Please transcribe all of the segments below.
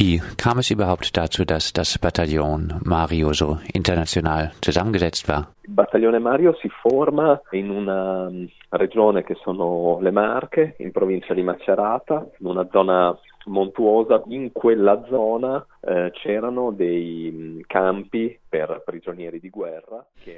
Wie kam es überhaupt dazu, dass das Bataillon Mario so international zusammengesetzt war? Il Battaglione Mario si forma in una mm, regione che sono le Marche, in provincia di Macerata, in una zona montuosa. In quella zona dei mm.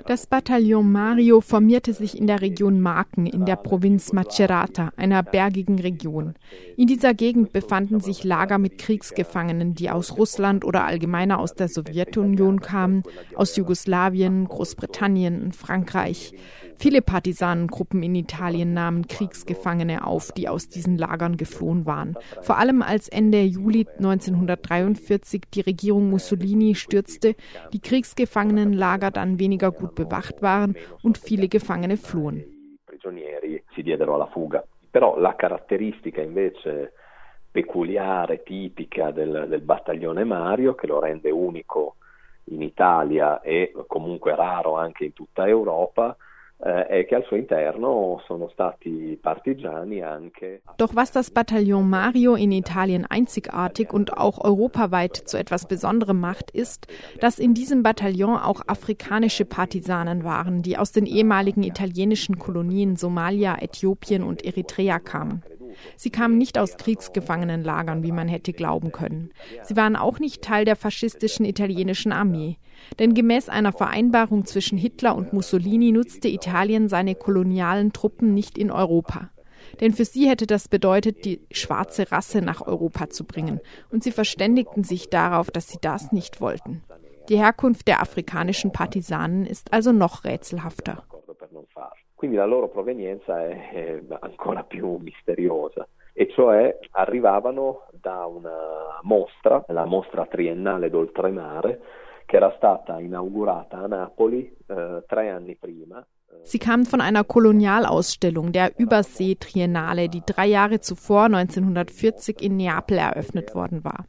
Das Bataillon Mario formierte sich in der Region Marken in der Provinz Macerata, einer bergigen Region. In dieser Gegend befanden sich Lager mit Kriegsgefangenen, die aus Russland oder allgemeiner aus der Sowjetunion kamen, aus Jugoslawien, Großbritannien und Frankreich. Viele Partisanengruppen in Italien nahmen Kriegsgefangene auf, die aus diesen Lagern geflohen waren. Vor allem als Ende Juli 1943 die Regierung Mussolini stürzte, die Kriegsgefangenenlager dann weniger gut bewacht waren und viele Gefangene flohen. Però la caratteristica invece peculiare, tipica del, del battaglione Mario, che lo rende unico in Italia e comunque raro anche in tutta Europa, anche. Doch was das Bataillon Mario in Italien einzigartig und auch europaweit zu etwas Besonderem macht, ist, dass in diesem Bataillon auch afrikanische Partisanen waren, die aus den ehemaligen italienischen Kolonien Somalia, Äthiopien und Eritrea kamen. Sie kamen nicht aus Kriegsgefangenenlagern, wie man hätte glauben können. Sie waren auch nicht Teil der faschistischen italienischen Armee. Denn gemäß einer Vereinbarung zwischen Hitler und Mussolini nutzte Italien seine kolonialen Truppen nicht in Europa. Denn für sie hätte das bedeutet, die schwarze Rasse nach Europa zu bringen. Und sie verständigten sich darauf, dass sie das nicht wollten. Die Herkunft der afrikanischen Partisanen ist also noch rätselhafter. Quindi la loro provenienza è ancora più misteriosa e cioè arrivavano da una mostra, la mostra triennale d'oltremare, che era stata inaugurata a Napoli eh, tre anni prima. Sie kamen von einer Kolonialausstellung der Übersee-Triennale, die drei Jahre zuvor 1940 in Neapel eröffnet worden war.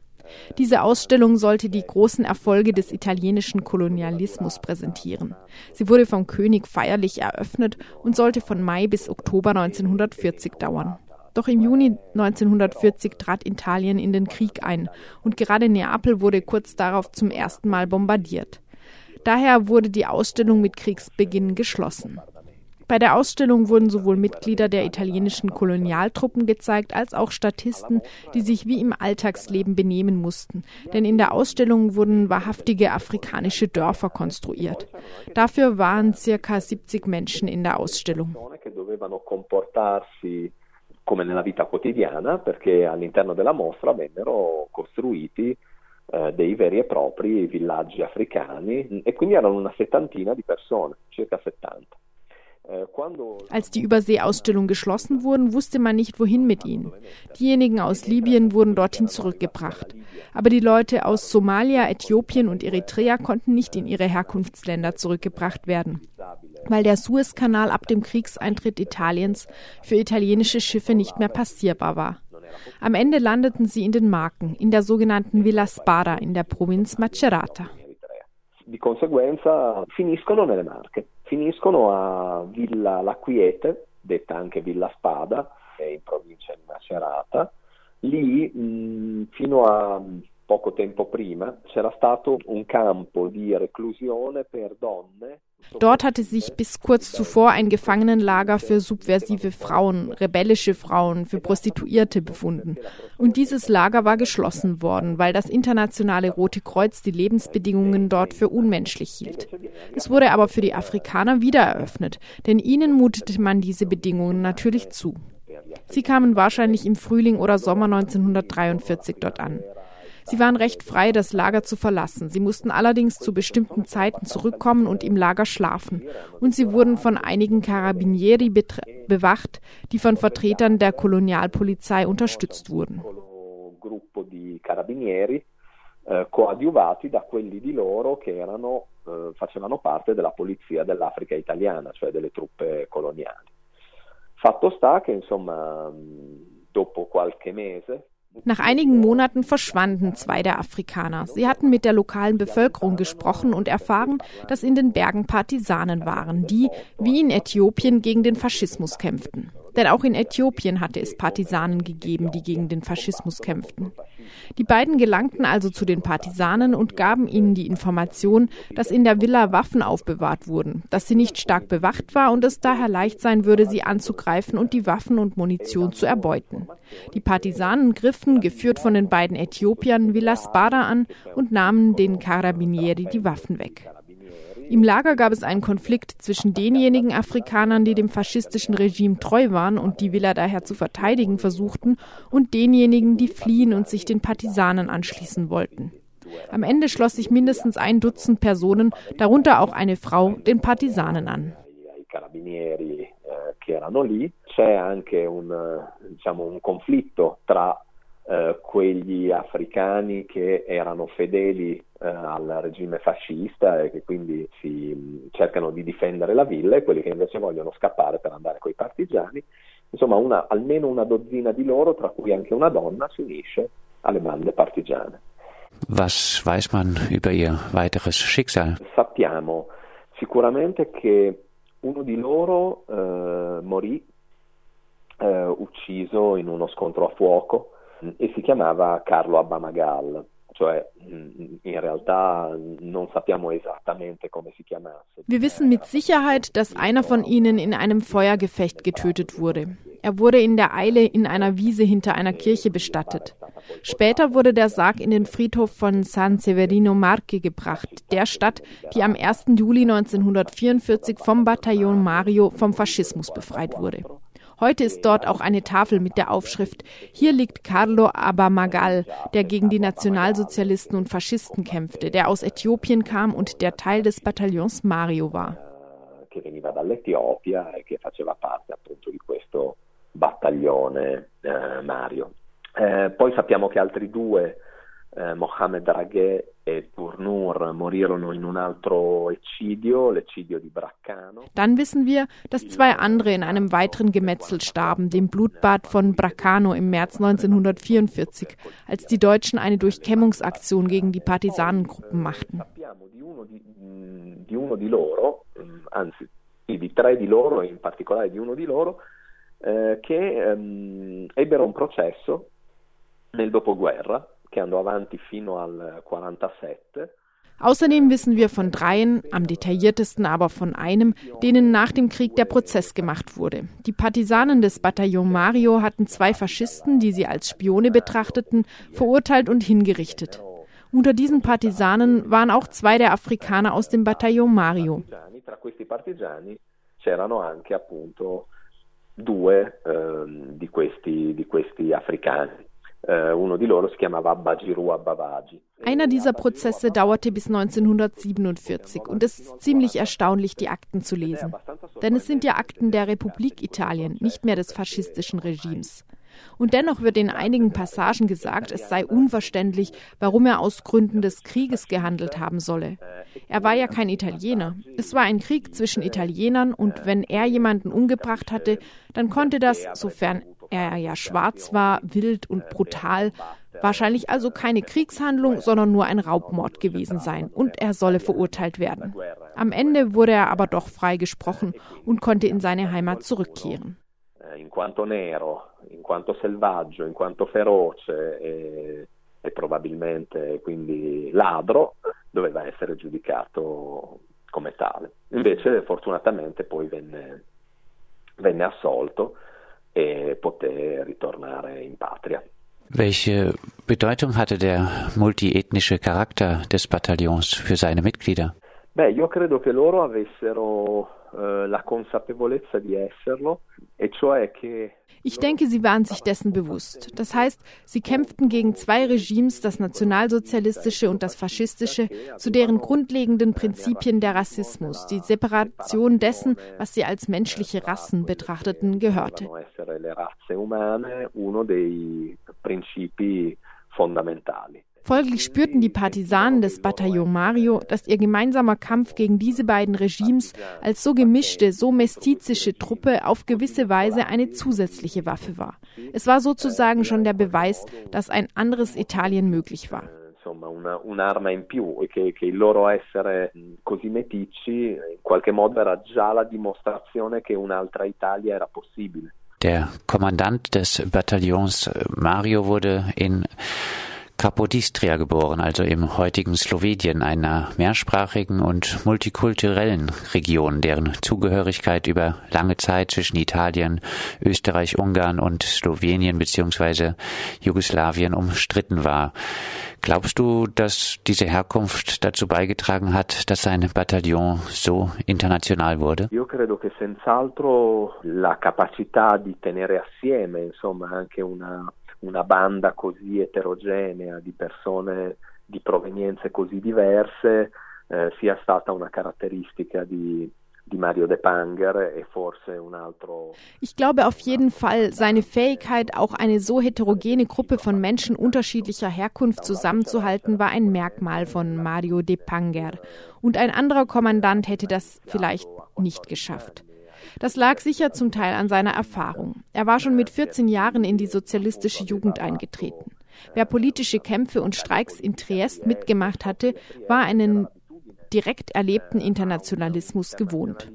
Diese Ausstellung sollte die großen Erfolge des italienischen Kolonialismus präsentieren. Sie wurde vom König feierlich eröffnet und sollte von Mai bis Oktober 1940 dauern. Doch im Juni 1940 trat Italien in den Krieg ein und gerade Neapel wurde kurz darauf zum ersten Mal bombardiert. Daher wurde die Ausstellung mit Kriegsbeginn geschlossen. Bei der Ausstellung wurden sowohl Mitglieder der italienischen Kolonialtruppen gezeigt, als auch Statisten, die sich wie im Alltagsleben benehmen mussten. Denn in der Ausstellung wurden wahrhaftige afrikanische Dörfer konstruiert. Dafür waren circa 70 Menschen in der Ausstellung come nella vita quotidiana, perché all'interno della mostra vennero costruiti eh, dei veri e propri villaggi africani e quindi erano una settantina di persone, circa 70. Äh, Als die Überseeausstellung geschlossen wurden, wusste man nicht, wohin mit ihnen. Diejenigen aus Libyen wurden dorthin zurückgebracht. Aber die Leute aus Somalia, Äthiopien und Eritrea konnten nicht in ihre Herkunftsländer zurückgebracht werden, weil der Suezkanal ab dem Kriegseintritt Italiens für italienische Schiffe nicht mehr passierbar war. Am Ende landeten sie in den Marken, in der sogenannten Villa Spada in der Provinz Macerata. Di conseguenza finiscono nelle Marche finiscono a Villa La Quiete, detta anche Villa Spada, in provincia di Macerata. Lì mh, fino a poco tempo prima c'era stato un campo di reclusione per donne Dort hatte sich bis kurz zuvor ein Gefangenenlager für subversive Frauen, rebellische Frauen, für Prostituierte befunden. Und dieses Lager war geschlossen worden, weil das internationale Rote Kreuz die Lebensbedingungen dort für unmenschlich hielt. Es wurde aber für die Afrikaner wieder eröffnet, denn ihnen mutete man diese Bedingungen natürlich zu. Sie kamen wahrscheinlich im Frühling oder Sommer 1943 dort an. Sie waren recht frei, das Lager zu verlassen. Sie mussten allerdings zu bestimmten Zeiten zurückkommen und im Lager schlafen. Und sie wurden von einigen Carabinieri bewacht, die von Vertretern der Kolonialpolizei unterstützt wurden. Eh, coadiuvati da quelli di loro che erano, eh, facevano parte della polizia dell'Africa italiana, cioè delle truppe coloniali. Fatto sta che insomma dopo qualche mese nach einigen Monaten verschwanden zwei der Afrikaner. Sie hatten mit der lokalen Bevölkerung gesprochen und erfahren, dass in den Bergen Partisanen waren, die, wie in Äthiopien, gegen den Faschismus kämpften. Denn auch in Äthiopien hatte es Partisanen gegeben, die gegen den Faschismus kämpften. Die beiden gelangten also zu den Partisanen und gaben ihnen die Information, dass in der Villa Waffen aufbewahrt wurden, dass sie nicht stark bewacht war und es daher leicht sein würde, sie anzugreifen und die Waffen und Munition zu erbeuten. Die Partisanen griffen, geführt von den beiden Äthiopiern, Villa Spada an und nahmen den Carabinieri die Waffen weg. Im Lager gab es einen Konflikt zwischen denjenigen Afrikanern, die dem faschistischen Regime treu waren und die Villa daher zu verteidigen versuchten, und denjenigen, die fliehen und sich den Partisanen anschließen wollten. Am Ende schloss sich mindestens ein Dutzend Personen, darunter auch eine Frau, den Partisanen an. Diciamo, un conflitto tra eh, quegli africani che erano fedeli eh, al regime fascista e che quindi si mh, cercano di difendere la villa e quelli che invece vogliono scappare per andare con i partigiani. Insomma, una, almeno una dozzina di loro, tra cui anche una donna, si unisce alle bande partigiane. Was weiß man über ihr weiteres Schicksal? Sappiamo sicuramente che uno di loro eh, morì eh, ucciso in uno scontro a fuoco e si chiamava Carlo Abbamagal, cioè in realtà non sappiamo esattamente come si chiamasse. Wir wissen mit Sicherheit, dass einer von ihnen in einem Feuergefecht getötet wurde. Er wurde in der Eile in einer Wiese hinter einer Kirche bestattet. Später wurde der Sarg in den Friedhof von San Severino Marche gebracht, der Stadt, die am 1. Juli 1944 vom Bataillon Mario vom Faschismus befreit wurde. Heute ist dort auch eine Tafel mit der Aufschrift Hier liegt Carlo Abamagal, der gegen die Nationalsozialisten und Faschisten kämpfte, der aus Äthiopien kam und der Teil des Bataillons Mario war. E battaglione eh, Mario. Eh, poi sappiamo che altri due eh, Mohamed Raghè e Turnur morirono in un altro eccidio, l'eccidio di Braccano. Dann wissen wir, dass zwei andere in einem weiteren Gemetzel starben, dem Blutbad von Braccano im März 1944, als die Deutschen eine Durchkämmungsaktion gegen die Partisanengruppen machten. Che ebbero un processo nel dopoguerra che andò avanti fino al 47. Außerdem wissen wir von dreien, am detailliertesten aber von einem, denen nach dem Krieg der Prozess gemacht wurde. Die Partisanen des Bataillon Mario hatten zwei Faschisten, die sie als Spione betrachteten, verurteilt und hingerichtet. Unter diesen Partisanen waren auch zwei der Afrikaner aus dem Bataillon Mario. Tra questi partigiani c'erano anche appunto due eh, questi, di questi africani. Ababaji. Einer dieser Prozesse dauerte bis 1947 und es ist ziemlich erstaunlich, die Akten zu lesen. Denn es sind ja Akten der Republik Italien, nicht mehr des faschistischen Regimes. Und dennoch wird in einigen Passagen gesagt, es sei unverständlich, warum er aus Gründen des Krieges gehandelt haben solle. Er war ja kein Italiener. Es war ein Krieg zwischen Italienern und wenn er jemanden umgebracht hatte, dann konnte das, sofern er ja schwarz war, wild und brutal, wahrscheinlich also keine Kriegshandlung, sondern nur ein Raubmord gewesen sein und er solle verurteilt werden. Am Ende wurde er aber doch freigesprochen und konnte in seine Heimat zurückkehren. In quanto nero, in quanto selvaggio, in quanto feroce e, e probabilmente quindi ladro, doveva essere giudicato come tale. Invece fortunatamente poi venne, venne assolto e poter ritornare in patria. Welche Bedeutung hatte der multiethnische Charakter des Bataillons für seine Mitglieder? Beh, io credo che loro avessero eh, la consapevolezza di esserlo, e cioè che ich denke, sie waren sich dessen bewusst. Das heißt, sie kämpften gegen zwei Regimes, das nationalsozialistische und das faschistische, zu deren grundlegenden Prinzipien der Rassismus, die Separation dessen, was sie als menschliche Rassen betrachteten, gehörte. Folglich spürten die Partisanen des Bataillon Mario, dass ihr gemeinsamer Kampf gegen diese beiden Regimes als so gemischte, so mestizische Truppe auf gewisse Weise eine zusätzliche Waffe war. Es war sozusagen schon der Beweis, dass ein anderes Italien möglich war. Insomma, una, un'arma in più e che, che il loro essere così meticci in qualche modo era già la dimostrazione che un'altra Italia era possibile. Der Kommandant des Bataillons Mario wurde in Kapodistria geboren, also im heutigen Slowenien, einer mehrsprachigen und multikulturellen Region, deren Zugehörigkeit über lange Zeit zwischen Italien, Österreich, Ungarn und Slowenien bzw. Jugoslawien umstritten war. Glaubst du, dass diese Herkunft dazu beigetragen hat, dass sein Bataillon so international wurde? Io credo che senz'altro la capacità di tenere assieme, insomma, anche una una banda così eterogenea di persone di provenienze così diverse eh, sia stata una caratteristica di, di Mario De Panger e. Ich glaube auf jeden Fall, seine Fähigkeit, auch eine so heterogene Gruppe von Menschen unterschiedlicher Herkunft zusammenzuhalten, war ein Merkmal von Mario De Panger. Und ein anderer Kommandant hätte das vielleicht nicht geschafft. Das lag sicher zum Teil an seiner Erfahrung. Er war schon mit 14 Jahren in die sozialistische Jugend eingetreten. Wer politische Kämpfe und Streiks in Triest mitgemacht hatte, war einen direkt erlebten Internationalismus gewohnt.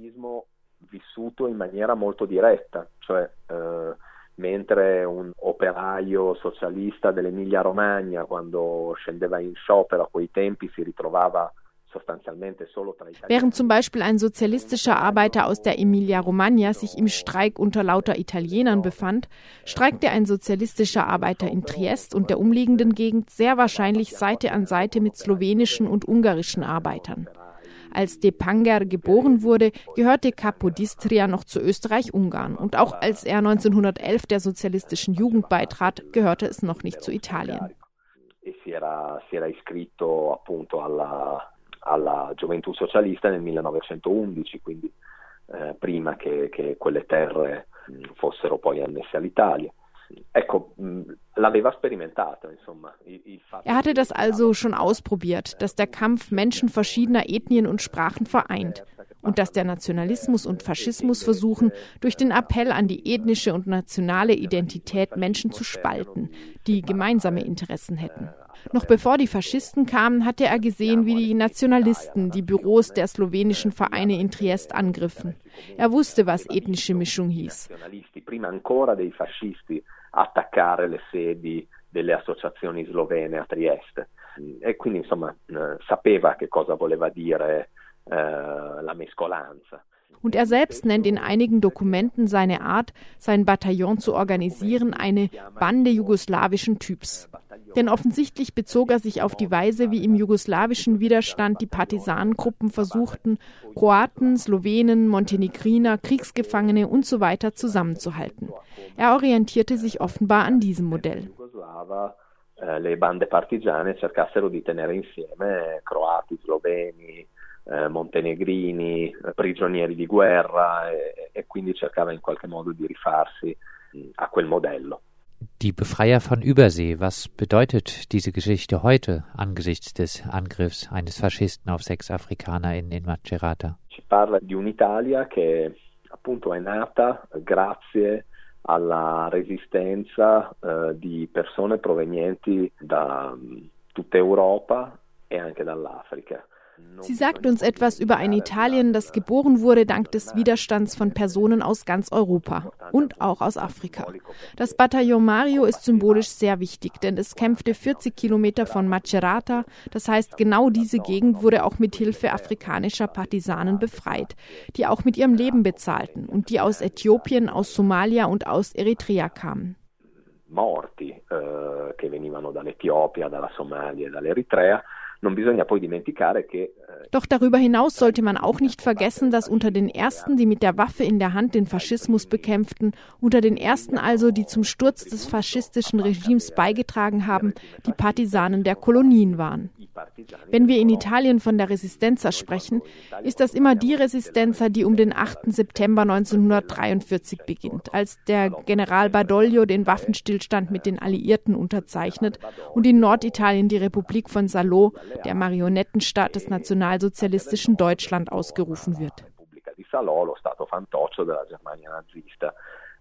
eh, mentre un operaio socialista dell'Emilia Romagna quando scendeva in sciopero a quei tempi si ritrovava Während zum Beispiel ein sozialistischer Arbeiter aus der Emilia-Romagna sich im Streik unter lauter Italienern befand, streikte ein sozialistischer Arbeiter in Triest und der umliegenden Gegend sehr wahrscheinlich Seite an Seite mit slowenischen und ungarischen Arbeitern. Als De Panger geboren wurde, gehörte Capodistria noch zu Österreich-Ungarn. Und auch als er 1911 der sozialistischen Jugend beitrat, gehörte es noch nicht zu Italien. E si era, si era iscritto appunto alla, alla gioventù socialista nel 1911, quindi eh, prima che, che, quelle terre mh, fossero poi annesse all'Italia. Ecco, mh, l'aveva sperimentato, insomma. er hatte das also schon ausprobiert, dass der Kampf Menschen verschiedener Ethnien und Sprachen vereint und dass der Nationalismus und Faschismus versuchen, durch den Appell an die ethnische und nationale Identität Menschen zu spalten, die gemeinsame Interessen hätten. Noch bevor die Faschisten kamen, hatte er gesehen, wie die Nationalisten die Büros der slowenischen Vereine in Triest angriffen. Er wusste, was ethnische Mischung hieß. attaccare le sedi delle associazioni slovene a Trieste e quindi insomma eh, sapeva che cosa voleva dire eh, la mescolanza. Und er selbst nennt in einigen Dokumenten seine Art, sein Bataillon zu organisieren, eine Bande jugoslawischen Typs. Denn offensichtlich bezog er sich auf die Weise, wie im jugoslawischen Widerstand die Partisanengruppen versuchten, Kroaten, Slowenen, Montenegriner, Kriegsgefangene und so zusammenzuhalten. Er orientierte sich offenbar an diesem Modell. Eh, le bande partigiane cercassero di tenere insieme croati, sloveni, eh, montenegrini, prigionieri di guerra e, e quindi cercava in qualche modo di rifarsi a quel modello. Die Befreier von Übersee, was bedeutet diese Geschichte heute angesichts des Angriffs eines Faschisten auf sechs Afrikaner in, Macerata? Si parla di un'Italia che appunto è nata grazie alla resistenza eh, di persone provenienti da tutta Europa e anche dall'Africa. Sie sagt uns etwas über ein Italien, das geboren wurde dank des Widerstands von Personen aus ganz Europa und auch aus Afrika. Das Bataillon Mario ist symbolisch sehr wichtig, denn es kämpfte 40 Kilometer von Macerata. Das heißt, genau diese Gegend wurde auch mit Hilfe afrikanischer Partisanen befreit, die auch mit ihrem Leben bezahlten und die aus Äthiopien, aus Somalia und aus Eritrea kamen. Morti eh, che venivano dall'Etiopia, dalla Somalia e dall'Eritrea Non bisogna poi dimenticare che eh, Doch darüber hinaus sollte man auch nicht vergessen, dass unter den ersten, die mit der Waffe in der Hand den Faschismus bekämpften, unter den ersten also, die zum Sturz des faschistischen Regimes beigetragen haben, die Partisanen der Kolonien waren. Wenn wir in Italien von der Resistenza sprechen, ist das immer die Resistenza, die um den 8. September 1943 beginnt, als der General Badoglio den Waffenstillstand mit den Alliierten unterzeichnet und in Norditalien die Republik von Salò, der Marionettenstaat des nationalsozialistischen Deutschland, ausgerufen wird.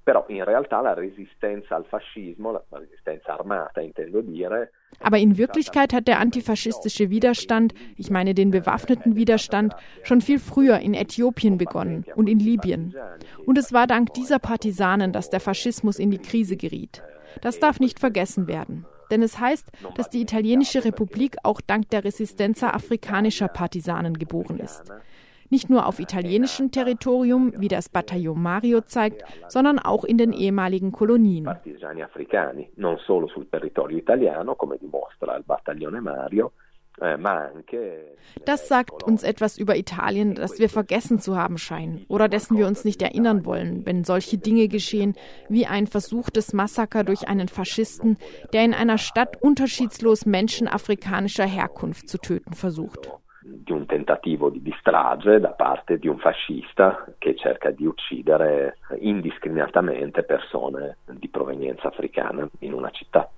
Però in realtà la resistenza al fascismo, la resistenza armata intendo dire, aber in Wirklichkeit hat der antifaschistische Widerstand, ich meine den bewaffneten Widerstand, schon viel früher in Äthiopien begonnen und in Libyen. Und es war dank dieser Partisanen, dass der Faschismus in die Krise geriet. Das darf nicht vergessen werden. Denn es heißt, dass die italienische Republik auch dank der Resistenza afrikanischer Partisanen geboren ist nicht nur auf italienischem Territorium, wie das Bataillon Mario zeigt, sondern auch in den ehemaligen Kolonien. Eh, das sagt uns etwas über Italien, das wir vergessen zu haben scheinen oder dessen wir uns nicht erinnern wollen, wenn solche Dinge geschehen wie ein versuchtes Massaker durch einen Faschisten, der in einer Stadt unterschiedslos Menschen afrikanischer Herkunft zu töten versucht di un tentativo di strage da parte di un fascista che cerca di uccidere indiscriminatamente persone di provenienza africana in una città.